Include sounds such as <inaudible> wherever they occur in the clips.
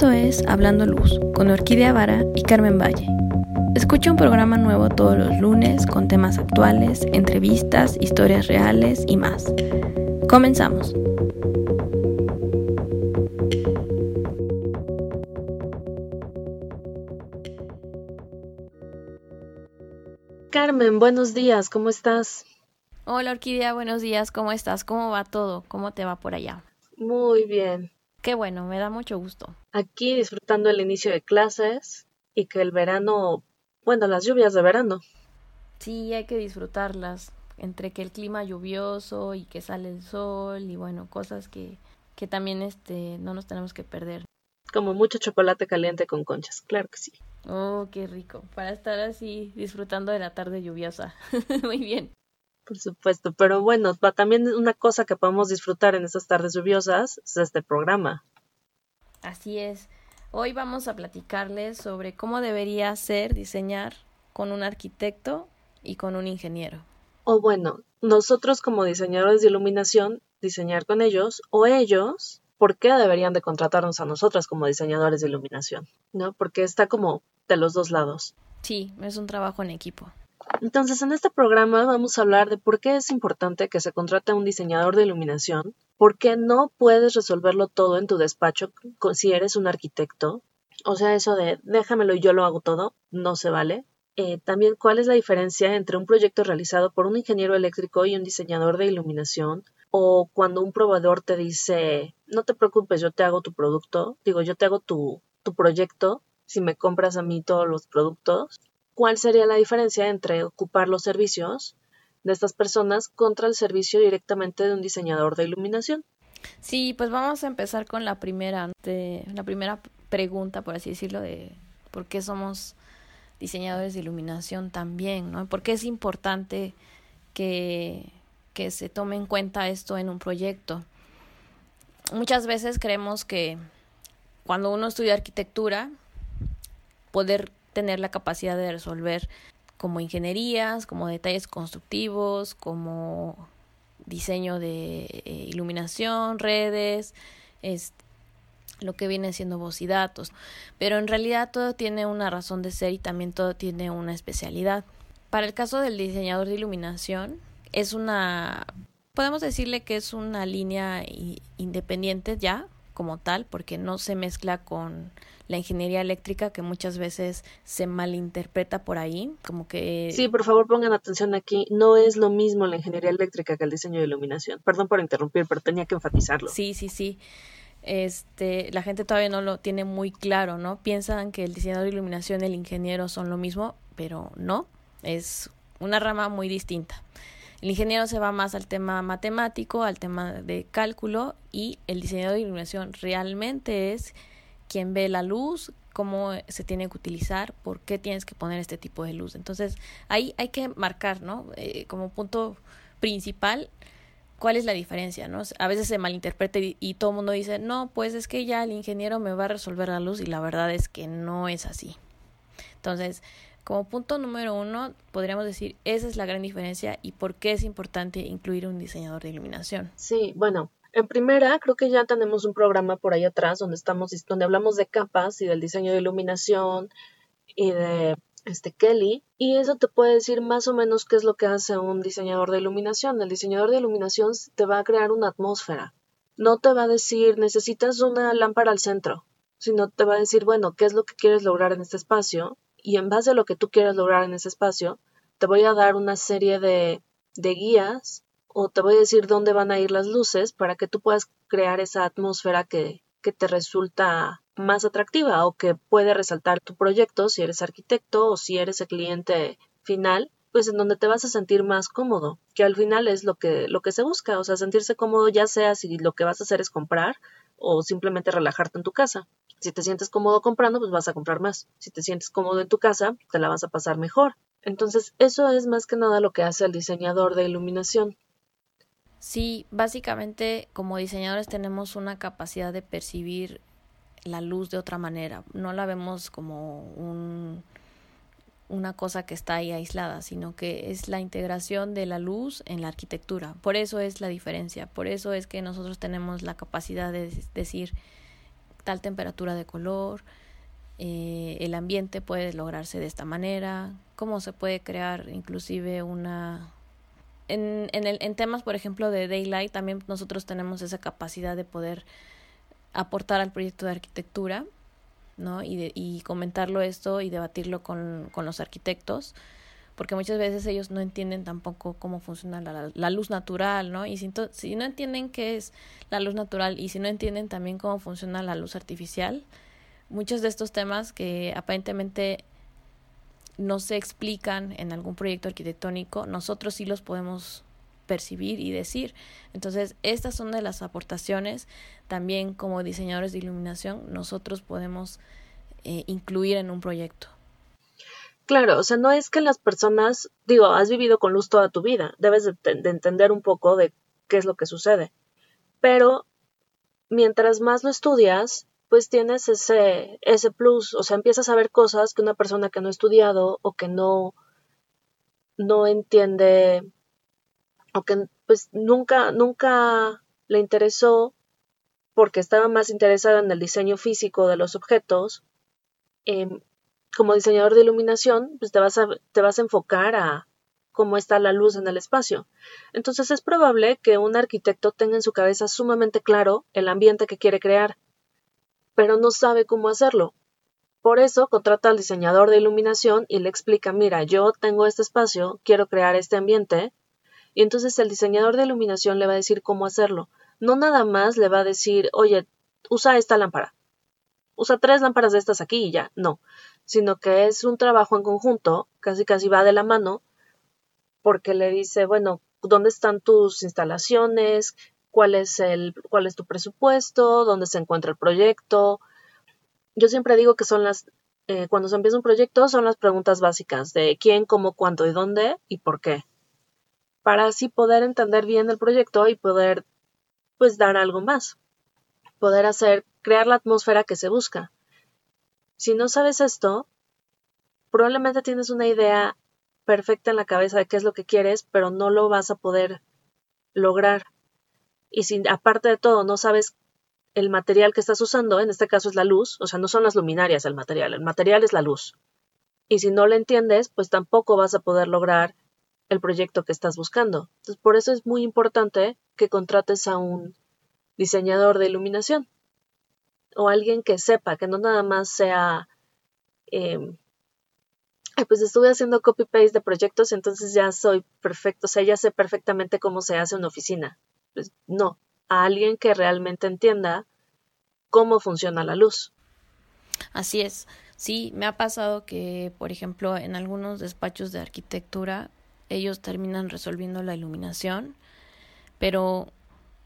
Esto es Hablando Luz con Orquídea Vara y Carmen Valle. Escucha un programa nuevo todos los lunes con temas actuales, entrevistas, historias reales y más. Comenzamos. Carmen, buenos días, ¿cómo estás? Hola Orquídea, buenos días, ¿cómo estás? ¿Cómo va todo? ¿Cómo te va por allá? Muy bien. Qué bueno, me da mucho gusto. Aquí disfrutando el inicio de clases y que el verano, bueno, las lluvias de verano. Sí, hay que disfrutarlas, entre que el clima lluvioso y que sale el sol y bueno, cosas que, que también este, no nos tenemos que perder. Como mucho chocolate caliente con conchas, claro que sí. Oh, qué rico, para estar así disfrutando de la tarde lluviosa. <laughs> Muy bien. Por supuesto, pero bueno, también una cosa que podemos disfrutar en esas tardes lluviosas es este programa. Así es. Hoy vamos a platicarles sobre cómo debería ser diseñar con un arquitecto y con un ingeniero. O bueno, nosotros como diseñadores de iluminación, diseñar con ellos, o ellos, ¿por qué deberían de contratarnos a nosotras como diseñadores de iluminación? ¿No? Porque está como de los dos lados. Sí, es un trabajo en equipo. Entonces, en este programa vamos a hablar de por qué es importante que se contrate a un diseñador de iluminación, por qué no puedes resolverlo todo en tu despacho si eres un arquitecto. O sea, eso de déjamelo y yo lo hago todo, no se vale. Eh, también cuál es la diferencia entre un proyecto realizado por un ingeniero eléctrico y un diseñador de iluminación, o cuando un proveedor te dice, no te preocupes, yo te hago tu producto, digo, yo te hago tu, tu proyecto si me compras a mí todos los productos, cuál sería la diferencia entre ocupar los servicios de estas personas contra el servicio directamente de un diseñador de iluminación. Sí, pues vamos a empezar con la primera, la primera pregunta, por así decirlo, de por qué somos diseñadores de iluminación también, ¿no? ¿Por qué es importante que, se tome en cuenta esto en un proyecto? Muchas veces creemos que cuando uno estudia arquitectura, poder tener la capacidad de resolver como ingenierías, como detalles constructivos, como diseño de eh, iluminación, redes, es lo que viene siendo voz y datos. Pero en realidad todo tiene una razón de ser y también todo tiene una especialidad. Para el caso del diseñador de iluminación, es una, podemos decirle que es una línea independiente ya como tal, porque no se mezcla con la ingeniería eléctrica que muchas veces se malinterpreta por ahí, como que... Sí, por favor pongan atención aquí, no es lo mismo la ingeniería eléctrica que el diseño de iluminación. Perdón por interrumpir, pero tenía que enfatizarlo. Sí, sí, sí. Este, la gente todavía no lo tiene muy claro, ¿no? Piensan que el diseñador de iluminación y el ingeniero son lo mismo, pero no, es una rama muy distinta. El ingeniero se va más al tema matemático, al tema de cálculo y el diseñador de iluminación realmente es quién ve la luz, cómo se tiene que utilizar, por qué tienes que poner este tipo de luz. Entonces, ahí hay que marcar, ¿no? Eh, como punto principal, cuál es la diferencia, ¿no? A veces se malinterpreta y, y todo el mundo dice, no, pues es que ya el ingeniero me va a resolver la luz y la verdad es que no es así. Entonces, como punto número uno, podríamos decir, esa es la gran diferencia y por qué es importante incluir un diseñador de iluminación. Sí, bueno, en primera, creo que ya tenemos un programa por ahí atrás donde estamos, donde hablamos de capas y del diseño de iluminación y de este Kelly, y eso te puede decir más o menos qué es lo que hace un diseñador de iluminación. El diseñador de iluminación te va a crear una atmósfera. No te va a decir necesitas una lámpara al centro, sino te va a decir, bueno, qué es lo que quieres lograr en este espacio, y en base a lo que tú quieras lograr en ese espacio, te voy a dar una serie de, de guías o te voy a decir dónde van a ir las luces para que tú puedas crear esa atmósfera que, que te resulta más atractiva o que puede resaltar tu proyecto si eres arquitecto o si eres el cliente final, pues en donde te vas a sentir más cómodo, que al final es lo que, lo que se busca, o sea, sentirse cómodo ya sea si lo que vas a hacer es comprar o simplemente relajarte en tu casa. Si te sientes cómodo comprando, pues vas a comprar más. Si te sientes cómodo en tu casa, te la vas a pasar mejor. Entonces, eso es más que nada lo que hace el diseñador de iluminación. Sí, básicamente como diseñadores tenemos una capacidad de percibir la luz de otra manera. No la vemos como un, una cosa que está ahí aislada, sino que es la integración de la luz en la arquitectura. Por eso es la diferencia, por eso es que nosotros tenemos la capacidad de decir tal temperatura de color, eh, el ambiente puede lograrse de esta manera, cómo se puede crear inclusive una... En, en, el, en temas, por ejemplo, de Daylight, también nosotros tenemos esa capacidad de poder aportar al proyecto de arquitectura, ¿no? Y, de, y comentarlo esto y debatirlo con, con los arquitectos porque muchas veces ellos no entienden tampoco cómo funciona la, luz natural, ¿no? Y si, si, no entienden qué es la luz natural y si no entienden también cómo funciona la luz artificial, muchos de estos temas que aparentemente no se explican en algún proyecto arquitectónico, nosotros sí los podemos percibir y decir. Entonces, estas son de las aportaciones también como diseñadores de iluminación nosotros podemos eh, incluir en un proyecto. Claro, o sea, no es que las personas, digo, has vivido con luz toda tu vida, debes de, de entender un poco de qué es lo que sucede. Pero mientras más lo estudias, pues tienes ese, ese plus, o sea, empiezas a ver cosas que una persona que no ha estudiado o que no, no entiende o que pues nunca, nunca le interesó porque estaba más interesada en el diseño físico de los objetos, eh, como diseñador de iluminación, pues te vas a, te vas a enfocar a cómo está la luz en el espacio. Entonces es probable que un arquitecto tenga en su cabeza sumamente claro el ambiente que quiere crear, pero no sabe cómo hacerlo. Por eso contrata al diseñador de iluminación y le explica, mira, yo tengo este espacio, quiero crear este ambiente, y entonces el diseñador de iluminación le va a decir cómo hacerlo. No nada más le va a decir, oye, usa esta lámpara, usa tres lámparas de estas aquí y ya, no, sino que es un trabajo en conjunto, casi casi va de la mano, porque le dice, bueno, ¿dónde están tus instalaciones? ¿Cuál es el, cuál es tu presupuesto? ¿Dónde se encuentra el proyecto? Yo siempre digo que son las, eh, cuando se empieza un proyecto, son las preguntas básicas de quién, cómo, cuánto y dónde y por qué. Para así poder entender bien el proyecto y poder, pues, dar algo más. Poder hacer, crear la atmósfera que se busca. Si no sabes esto, probablemente tienes una idea perfecta en la cabeza de qué es lo que quieres, pero no lo vas a poder lograr. Y si aparte de todo no sabes el material que estás usando, en este caso es la luz, o sea, no son las luminarias el material, el material es la luz. Y si no lo entiendes, pues tampoco vas a poder lograr el proyecto que estás buscando. Entonces, por eso es muy importante que contrates a un diseñador de iluminación o alguien que sepa, que no nada más sea, eh, pues estuve haciendo copy-paste de proyectos, entonces ya soy perfecto, o sea, ya sé perfectamente cómo se hace una oficina. Pues no, a alguien que realmente entienda cómo funciona la luz. Así es. Sí, me ha pasado que, por ejemplo, en algunos despachos de arquitectura, ellos terminan resolviendo la iluminación, pero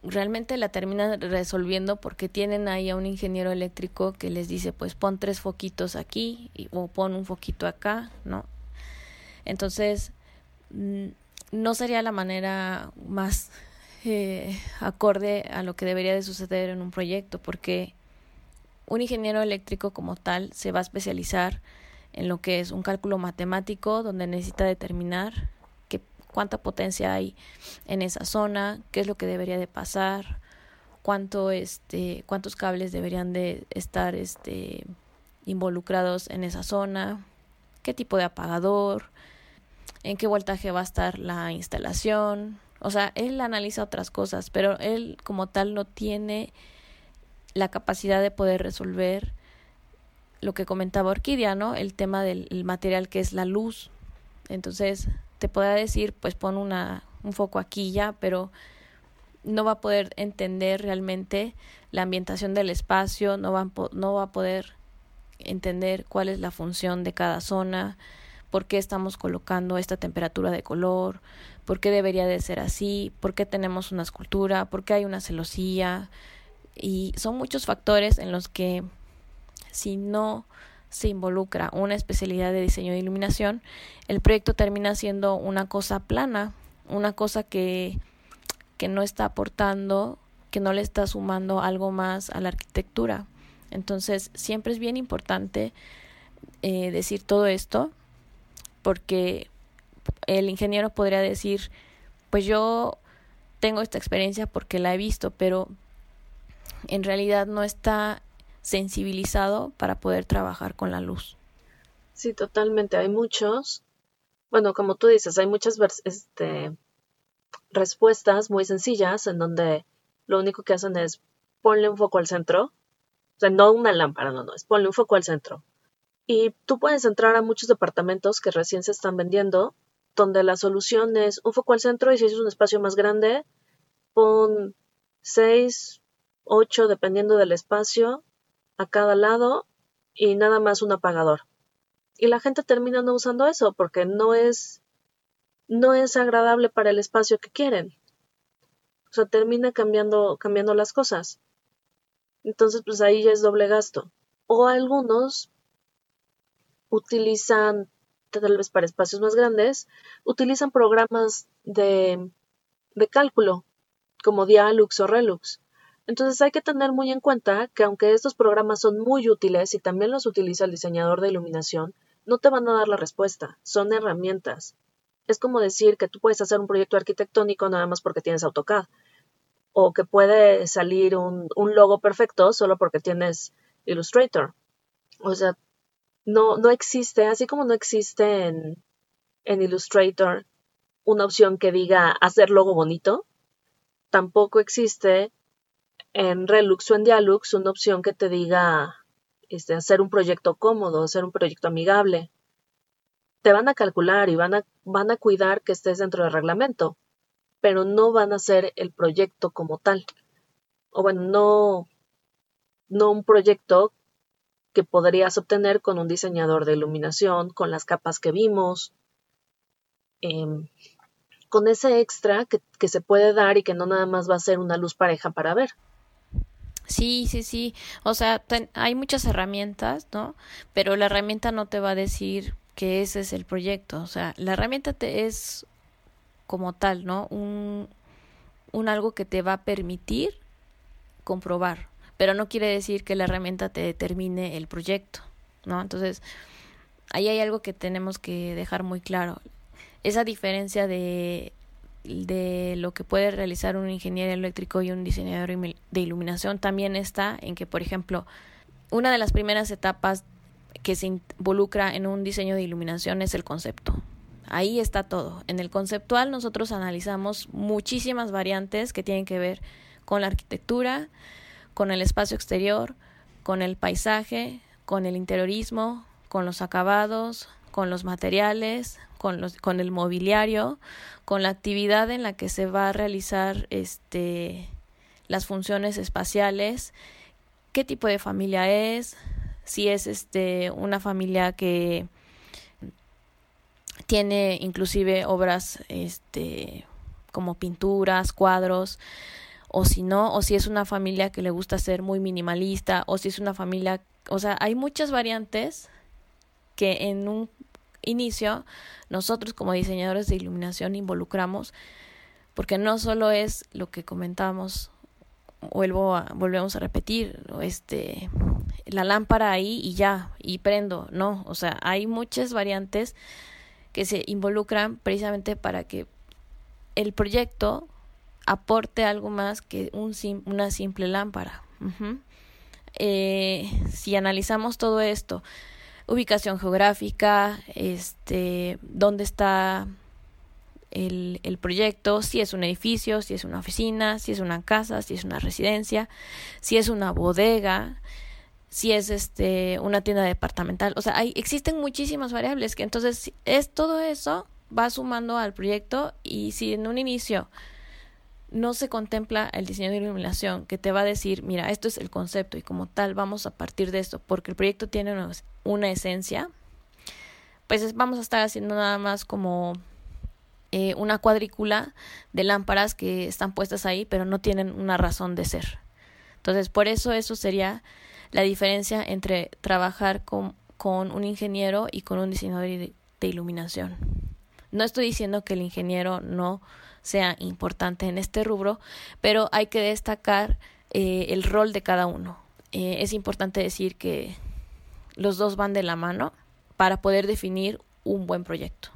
realmente la terminan resolviendo porque tienen ahí a un ingeniero eléctrico que les dice pues pon tres foquitos aquí o pon un foquito acá, ¿no? Entonces mm, no sería la manera más eh, acorde a lo que debería de suceder en un proyecto porque un ingeniero eléctrico como tal se va a especializar en lo que es un cálculo matemático donde necesita determinar cuánta potencia hay en esa zona, qué es lo que debería de pasar, cuánto este, cuántos cables deberían de estar este, involucrados en esa zona, qué tipo de apagador, en qué voltaje va a estar la instalación. O sea, él analiza otras cosas, pero él como tal no tiene la capacidad de poder resolver lo que comentaba Orquídea, ¿no? El tema del material que es la luz. Entonces, te pueda decir, pues pon una, un foco aquí ya, pero no va a poder entender realmente la ambientación del espacio, no va, no va a poder entender cuál es la función de cada zona, por qué estamos colocando esta temperatura de color, por qué debería de ser así, por qué tenemos una escultura, por qué hay una celosía. Y son muchos factores en los que si no se involucra una especialidad de diseño de iluminación, el proyecto termina siendo una cosa plana, una cosa que, que no está aportando, que no le está sumando algo más a la arquitectura. Entonces, siempre es bien importante eh, decir todo esto, porque el ingeniero podría decir, pues yo tengo esta experiencia porque la he visto, pero en realidad no está sensibilizado para poder trabajar con la luz. Sí, totalmente. Hay muchos, bueno, como tú dices, hay muchas este, respuestas muy sencillas en donde lo único que hacen es ponle un foco al centro. O sea, no una lámpara, no, no, es ponle un foco al centro. Y tú puedes entrar a muchos departamentos que recién se están vendiendo, donde la solución es un foco al centro y si es un espacio más grande, pon seis, ocho, dependiendo del espacio, a cada lado y nada más un apagador. Y la gente termina no usando eso porque no es no es agradable para el espacio que quieren. O sea, termina cambiando cambiando las cosas. Entonces, pues ahí ya es doble gasto. O algunos utilizan tal vez para espacios más grandes, utilizan programas de, de cálculo como Dialux o Relux. Entonces hay que tener muy en cuenta que aunque estos programas son muy útiles y también los utiliza el diseñador de iluminación, no te van a dar la respuesta, son herramientas. Es como decir que tú puedes hacer un proyecto arquitectónico nada más porque tienes AutoCAD, o que puede salir un, un logo perfecto solo porque tienes Illustrator. O sea, no, no existe, así como no existe en, en Illustrator una opción que diga hacer logo bonito, tampoco existe en Relux o en Dialux una opción que te diga este, hacer un proyecto cómodo, hacer un proyecto amigable. Te van a calcular y van a, van a cuidar que estés dentro del reglamento, pero no van a hacer el proyecto como tal. O bueno, no, no un proyecto que podrías obtener con un diseñador de iluminación, con las capas que vimos, em, con ese extra que, que, se puede dar y que no nada más va a ser una luz pareja para ver. Sí, sí, sí. O sea, hay muchas herramientas, ¿no? Pero la herramienta no te va a decir que ese es el proyecto. O sea, la herramienta te es como tal, ¿no? Un, un algo que te va a permitir comprobar. Pero no quiere decir que la herramienta te determine el proyecto, ¿no? Entonces, ahí hay algo que tenemos que dejar muy claro. Esa diferencia de de lo que puede realizar un ingeniero eléctrico y un diseñador de iluminación también está en que, por ejemplo, una de las primeras etapas que se involucra en un diseño de iluminación es el concepto. Ahí está todo. En el conceptual nosotros analizamos muchísimas variantes que tienen que ver con la arquitectura, con el espacio exterior, con el paisaje, con el interiorismo, con los acabados, con los materiales, con, los, con el mobiliario, con la actividad en la que se va a realizar este, las funciones espaciales, qué tipo de familia es, si es este, una familia que tiene inclusive obras este, como pinturas, cuadros, o si no, o si es una familia que le gusta ser muy minimalista, o si es una familia, o sea, hay muchas variantes que en un inicio nosotros como diseñadores de iluminación involucramos porque no solo es lo que comentamos vuelvo a, volvemos a repetir este la lámpara ahí y ya y prendo no o sea hay muchas variantes que se involucran precisamente para que el proyecto aporte algo más que un una simple lámpara. Eh, si analizamos todo esto ubicación geográfica, este, dónde está el, el, proyecto, si es un edificio, si es una oficina, si es una casa, si es una residencia, si es una bodega, si es este una tienda departamental, o sea, hay, existen muchísimas variables que entonces es todo eso va sumando al proyecto y si en un inicio no se contempla el diseño de iluminación que te va a decir, mira, esto es el concepto y como tal vamos a partir de esto, porque el proyecto tiene una, esencia, pues vamos a estar haciendo nada más como eh, una cuadrícula de lámparas que están puestas ahí, pero no tienen una razón de ser. Entonces, por eso eso sería la diferencia entre trabajar con, con un ingeniero y con un diseñador de iluminación. No estoy diciendo que el ingeniero no sea importante en este rubro, pero hay que destacar eh, el rol de cada uno. Eh, es importante decir que los dos van de la mano para poder definir un buen proyecto.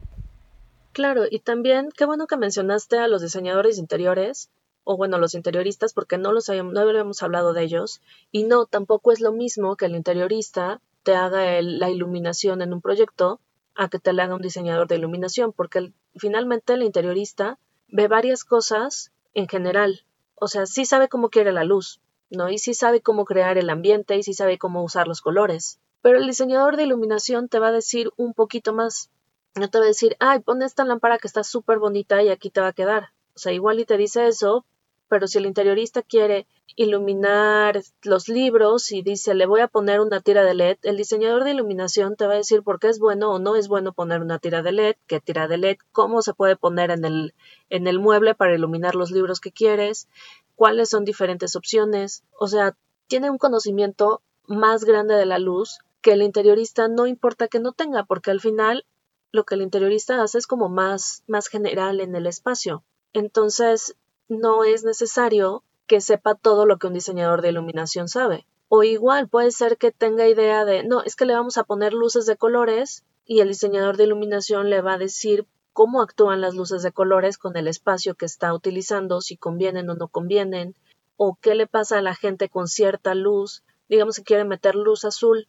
Claro, y también qué bueno que mencionaste a los diseñadores interiores o bueno, los interioristas, porque no los no habíamos hablado de ellos, y no, tampoco es lo mismo que el interiorista te haga la iluminación en un proyecto a que te le haga un diseñador de iluminación, porque finalmente el interiorista ve varias cosas en general, o sea, sí sabe cómo quiere la luz, ¿no? Y sí sabe cómo crear el ambiente y sí sabe cómo usar los colores. Pero el diseñador de iluminación te va a decir un poquito más. No te va a decir, ay, pon esta lámpara que está súper bonita y aquí te va a quedar. O sea, igual y te dice eso, pero si el interiorista quiere iluminar los libros y dice le voy a poner una tira de LED, el diseñador de iluminación te va a decir por qué es bueno o no es bueno poner una tira de LED, qué tira de LED, cómo se puede poner en el, en el mueble para iluminar los libros que quieres, cuáles son diferentes opciones. O sea, tiene un conocimiento más grande de la luz que el interiorista no importa que no tenga, porque al final lo que el interiorista hace es como más, más general en el espacio. Entonces, no es necesario que sepa todo lo que un diseñador de iluminación sabe. O igual puede ser que tenga idea de, no, es que le vamos a poner luces de colores y el diseñador de iluminación le va a decir cómo actúan las luces de colores con el espacio que está utilizando, si convienen o no convienen, o qué le pasa a la gente con cierta luz, digamos que quiere meter luz azul,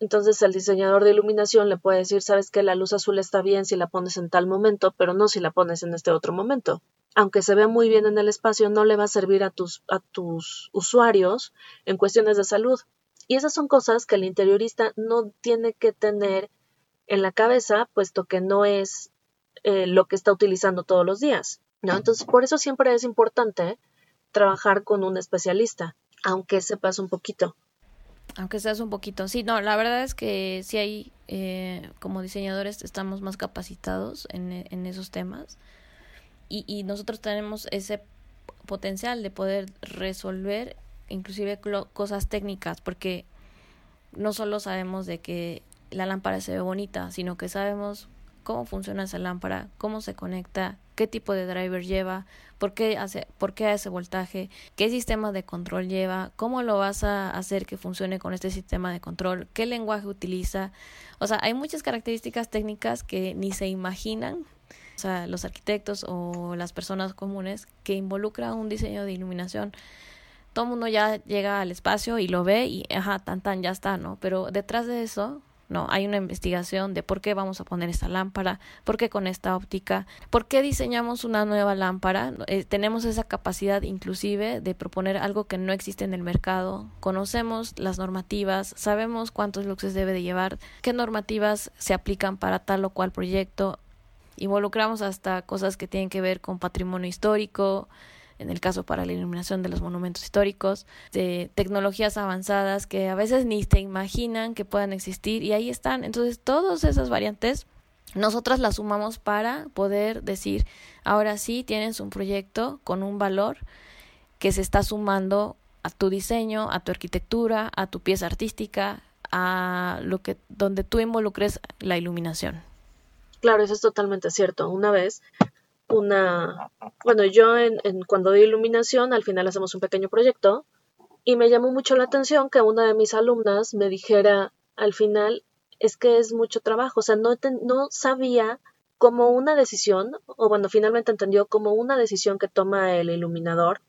entonces el diseñador de iluminación le puede decir, sabes que la luz azul está bien si la pones en tal momento, pero no si la pones en este otro momento aunque se vea muy bien en el espacio, no le va a servir a tus, a tus usuarios en cuestiones de salud. Y esas son cosas que el interiorista no tiene que tener en la cabeza, puesto que no es eh, lo que está utilizando todos los días. ¿no? Entonces, por eso siempre es importante trabajar con un especialista, aunque sepas un poquito. Aunque seas un poquito. Sí, no, la verdad es que sí hay, eh, como diseñadores, estamos más capacitados en, en esos temas y, y nosotros tenemos ese potencial de poder resolver inclusive cosas técnicas porque no solo sabemos de que la lámpara se ve bonita, sino que sabemos cómo funciona esa lámpara, cómo se conecta, qué tipo de driver lleva, por qué hace, por qué hace voltaje, qué sistema de control lleva, cómo lo vas a hacer que funcione con este sistema de control, qué lenguaje utiliza. O sea, hay muchas características técnicas que ni se imaginan o sea, los arquitectos o las personas comunes que involucra un diseño de iluminación. Todo el mundo ya llega al espacio y lo ve y, ajá, tan tan, ya está, ¿no? Pero detrás de eso, no, hay una investigación de por qué vamos a poner esta lámpara, por qué con esta óptica, por qué diseñamos una nueva lámpara. Eh, tenemos esa capacidad inclusive de proponer algo que no existe en el mercado. Conocemos las normativas, sabemos cuántos luxes debe de llevar, qué normativas se aplican para tal o cual proyecto involucramos hasta cosas que tienen que ver con patrimonio histórico, en el caso para la iluminación de los monumentos históricos, de tecnologías avanzadas que a veces ni te imaginan que puedan existir y ahí están. Entonces, todas esas variantes nosotras las sumamos para poder decir, ahora sí tienes un proyecto con un valor que se está sumando a tu diseño, a tu arquitectura, a tu pieza artística, a lo que donde tú involucres la iluminación. Claro, eso es totalmente cierto. Una vez, una, bueno, yo en, cuando doy iluminación, al final hacemos un pequeño proyecto y me llamó mucho la atención que una de mis alumnas me dijera al final, es que es mucho trabajo, o sea, no, no sabía como una decisión, o bueno, finalmente entendió como una decisión que toma el iluminador,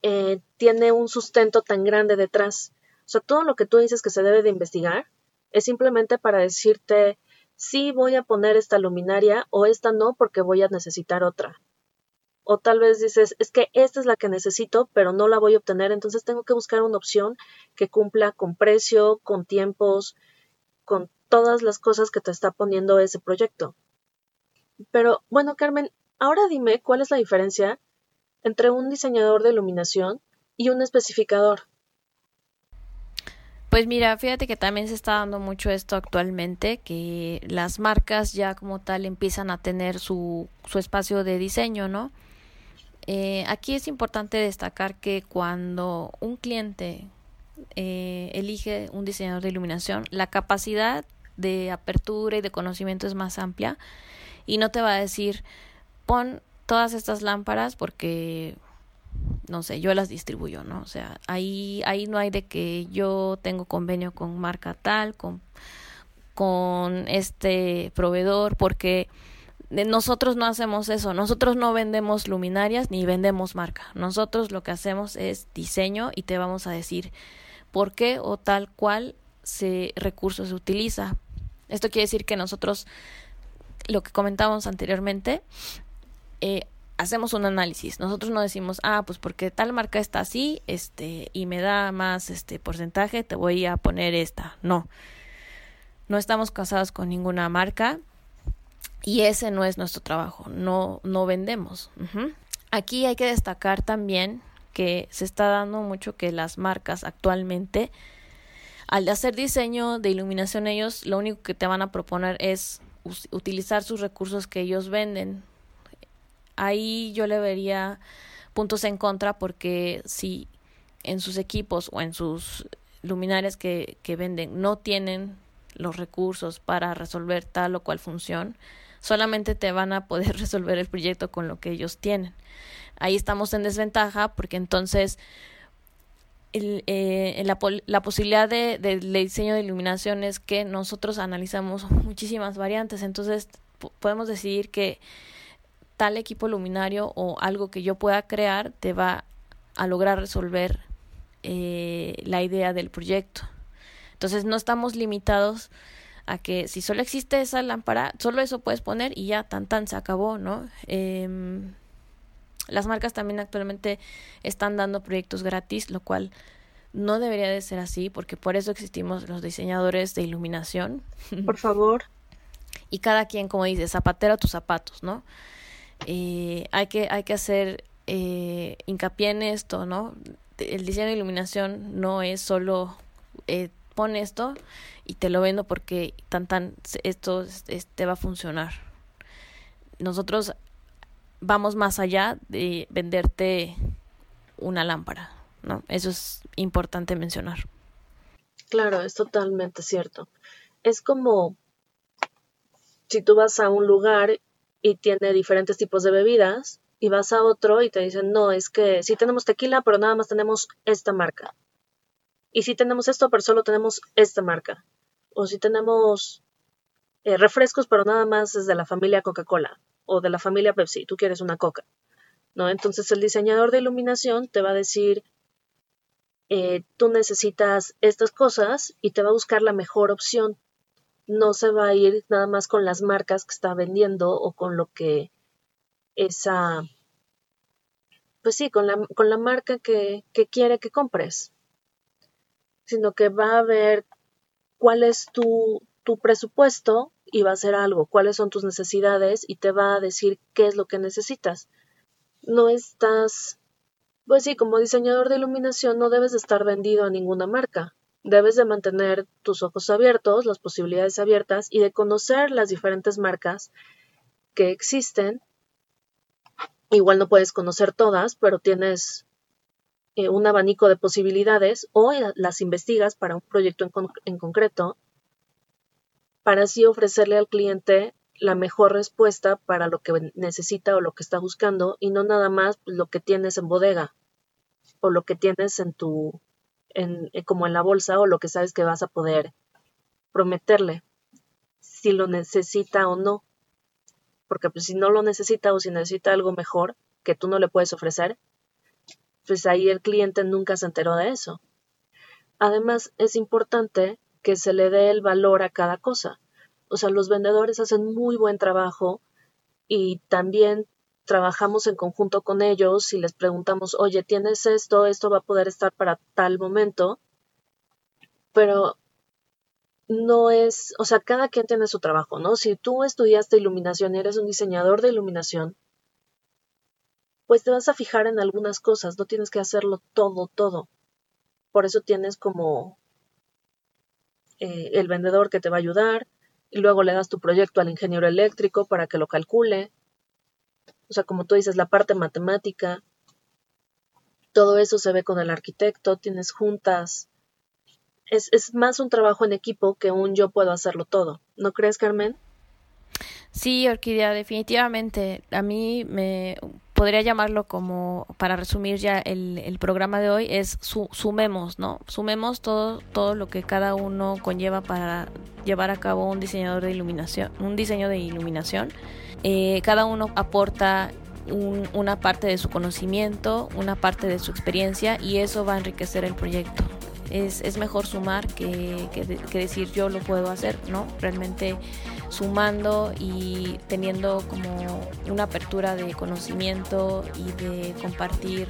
eh, tiene un sustento tan grande detrás. O sea, todo lo que tú dices que se debe de investigar es simplemente para decirte, sí voy a poner esta luminaria o esta no porque voy a necesitar otra. O tal vez dices, es que esta es la que necesito, pero no la voy a obtener, entonces tengo que buscar una opción que cumpla con precio, con tiempos, con todas las cosas que te está poniendo ese proyecto. Pero bueno, Carmen, ahora dime cuál es la diferencia entre un diseñador de iluminación y un especificador. Pues mira, fíjate que también se está dando mucho esto actualmente, que las marcas ya como tal empiezan a tener su, su espacio de diseño, ¿no? Eh, aquí es importante destacar que cuando un cliente eh, elige un diseñador de iluminación, la capacidad de apertura y de conocimiento es más amplia y no te va a decir pon todas estas lámparas porque no sé, yo las distribuyo, ¿no? O sea, ahí, ahí no hay de que yo tengo convenio con marca tal, con, con este proveedor, porque nosotros no hacemos eso, nosotros no vendemos luminarias ni vendemos marca. Nosotros lo que hacemos es diseño y te vamos a decir por qué o tal cual se recurso se utiliza. Esto quiere decir que nosotros, lo que comentábamos anteriormente, eh, hacemos un análisis. Nosotros no decimos, ah, pues porque tal marca está así, este, y me da más este porcentaje, te voy a poner esta. No. No estamos casados con ninguna marca y ese no es nuestro trabajo. No, no vendemos. Aquí hay que destacar también que se está dando mucho que las marcas actualmente, al hacer diseño de iluminación, ellos lo único que te van a proponer es utilizar sus recursos que ellos venden. Ahí yo le vería puntos en contra porque si en sus equipos o en sus luminarias que, que venden no tienen los recursos para resolver tal o cual función, solamente te van a poder <laughs> resolver el proyecto con lo que ellos tienen. Ahí estamos en desventaja porque entonces eh, la, posibilidad de, del diseño de iluminación es que nosotros analizamos <laughs> muchísimas variantes, entonces podemos decidir que tal equipo luminario o algo que yo pueda crear te va a lograr resolver eh, la idea del proyecto. Entonces no estamos limitados a que si solo existe esa lámpara, solo eso puedes poner y ya tan tan se acabó, ¿no? Eh, las marcas también actualmente están dando proyectos gratis, lo cual no debería de ser así, porque por eso existimos los diseñadores de iluminación. Por favor. <laughs> y cada quien, como dice, zapatero a tus zapatos, ¿no? Eh, hay, que, hay que hacer eh, hincapié en esto, ¿no? El diseño de iluminación no es solo eh, pon esto y te lo vendo porque tan tan esto te va a funcionar. Nosotros vamos más allá de venderte una lámpara, ¿no? Eso es importante mencionar. Claro, es totalmente cierto. Es como si tú vas a un lugar y tiene diferentes tipos de bebidas y vas a otro y te dicen, no, es que sí tenemos tequila, pero nada más tenemos esta marca. Y sí tenemos esto, pero solo tenemos esta marca. O si tenemos eh, refrescos, pero nada más es de la familia Coca-Cola o de la familia Pepsi, tú quieres una coca, ¿no? Entonces el diseñador de iluminación te va a decir, eh, tú necesitas estas cosas y te va a buscar la mejor opción. No se va a ir nada más con las marcas que está vendiendo o con lo que esa, pues sí, con la, con la marca que, que quiere que compres, sino que va a ver cuál es tu, tu presupuesto y va a hacer algo, cuáles son tus necesidades y te va a decir qué es lo que necesitas. No estás, pues sí, como diseñador de iluminación no debes de estar vendido a ninguna marca. Debes de mantener tus ojos abiertos, las posibilidades abiertas y de conocer las diferentes marcas que existen. Igual no puedes conocer todas, pero tienes eh, un abanico de posibilidades o las investigas para un proyecto en, en concreto para así ofrecerle al cliente la mejor respuesta para lo que necesita o lo que está buscando y no nada más lo que tienes en bodega o lo que tienes en tu en, como en la bolsa o lo que sabes que vas a poder prometerle si lo necesita o no porque pues si no lo necesita o si necesita algo mejor que tú no le puedes ofrecer pues ahí el cliente nunca se enteró de eso además es importante que se le dé el valor a cada cosa. O sea, los vendedores hacen muy buen trabajo y también trabajamos en conjunto con ellos y les preguntamos, oye, ¿tienes esto? Esto va a poder estar para tal momento. Pero no es, o sea, cada quien tiene su trabajo, ¿no? Si tú estudiaste iluminación y eres un diseñador de iluminación, pues te vas a fijar en algunas cosas, no tienes que hacerlo todo, todo. Por eso tienes como eh, el vendedor que te va a ayudar y luego le das tu proyecto al ingeniero eléctrico para que lo calcule. O sea, como tú dices, la parte matemática, todo eso se ve con el arquitecto, tienes juntas. Es, es más un trabajo en equipo que un yo puedo hacerlo todo. ¿No crees, Carmen? Sí, Orquídea, definitivamente. A mí me podría llamarlo como, para resumir ya el, el programa de hoy, es su, sumemos, ¿no? Sumemos todo, todo lo que cada uno conlleva para llevar a cabo un diseñador de iluminación, un diseño de iluminación Eh, cada uno aporta una parte de su conocimiento, una parte de su experiencia y eso va a enriquecer el proyecto. Es, es mejor sumar que, que, decir yo lo puedo hacer, ¿no? Realmente sumando y teniendo como una apertura de conocimiento y de compartir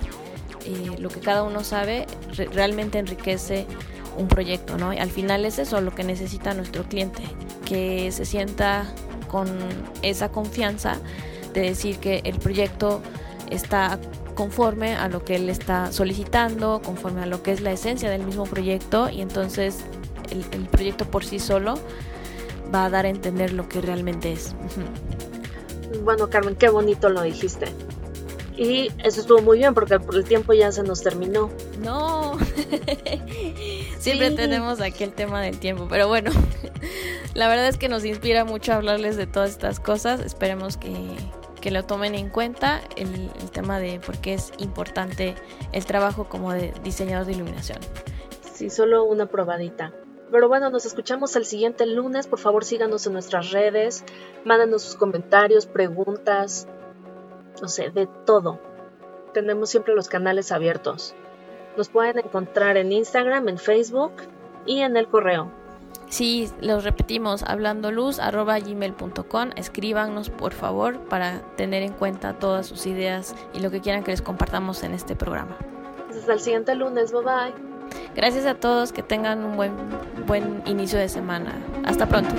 eh, lo que cada uno sabe, realmente enriquece un proyecto, ¿no? Al final es eso lo que necesita nuestro cliente, que se sienta con esa confianza de decir que el proyecto está conforme a lo que él está solicitando, conforme a lo que es la esencia del mismo proyecto y entonces el, proyecto por sí solo va a dar a entender lo que realmente es. Bueno, Carmen, qué bonito lo dijiste. Y eso estuvo muy bien porque el tiempo ya se nos terminó. No, <laughs> siempre tenemos aquí el tema del tiempo, pero bueno, la verdad es que nos inspira mucho hablarles de todas estas cosas. Esperemos que, que lo tomen en cuenta el, tema de por qué es importante el trabajo como de diseñador de iluminación. Sí, solo una probadita. Pero bueno, nos escuchamos el siguiente lunes. Por favor, síganos en nuestras redes, mándanos sus comentarios, preguntas, no sé, de todo. Tenemos siempre los canales abiertos. Nos pueden encontrar en Instagram, en Facebook y en el correo Sí, los repetimos, hablando luz gmail.com, escríbanos por favor para tener en cuenta todas sus ideas y lo que quieran que les compartamos en este programa. Hasta el siguiente lunes, bye bye. Gracias a todos, que tengan un buen, buen inicio de semana. Hasta pronto.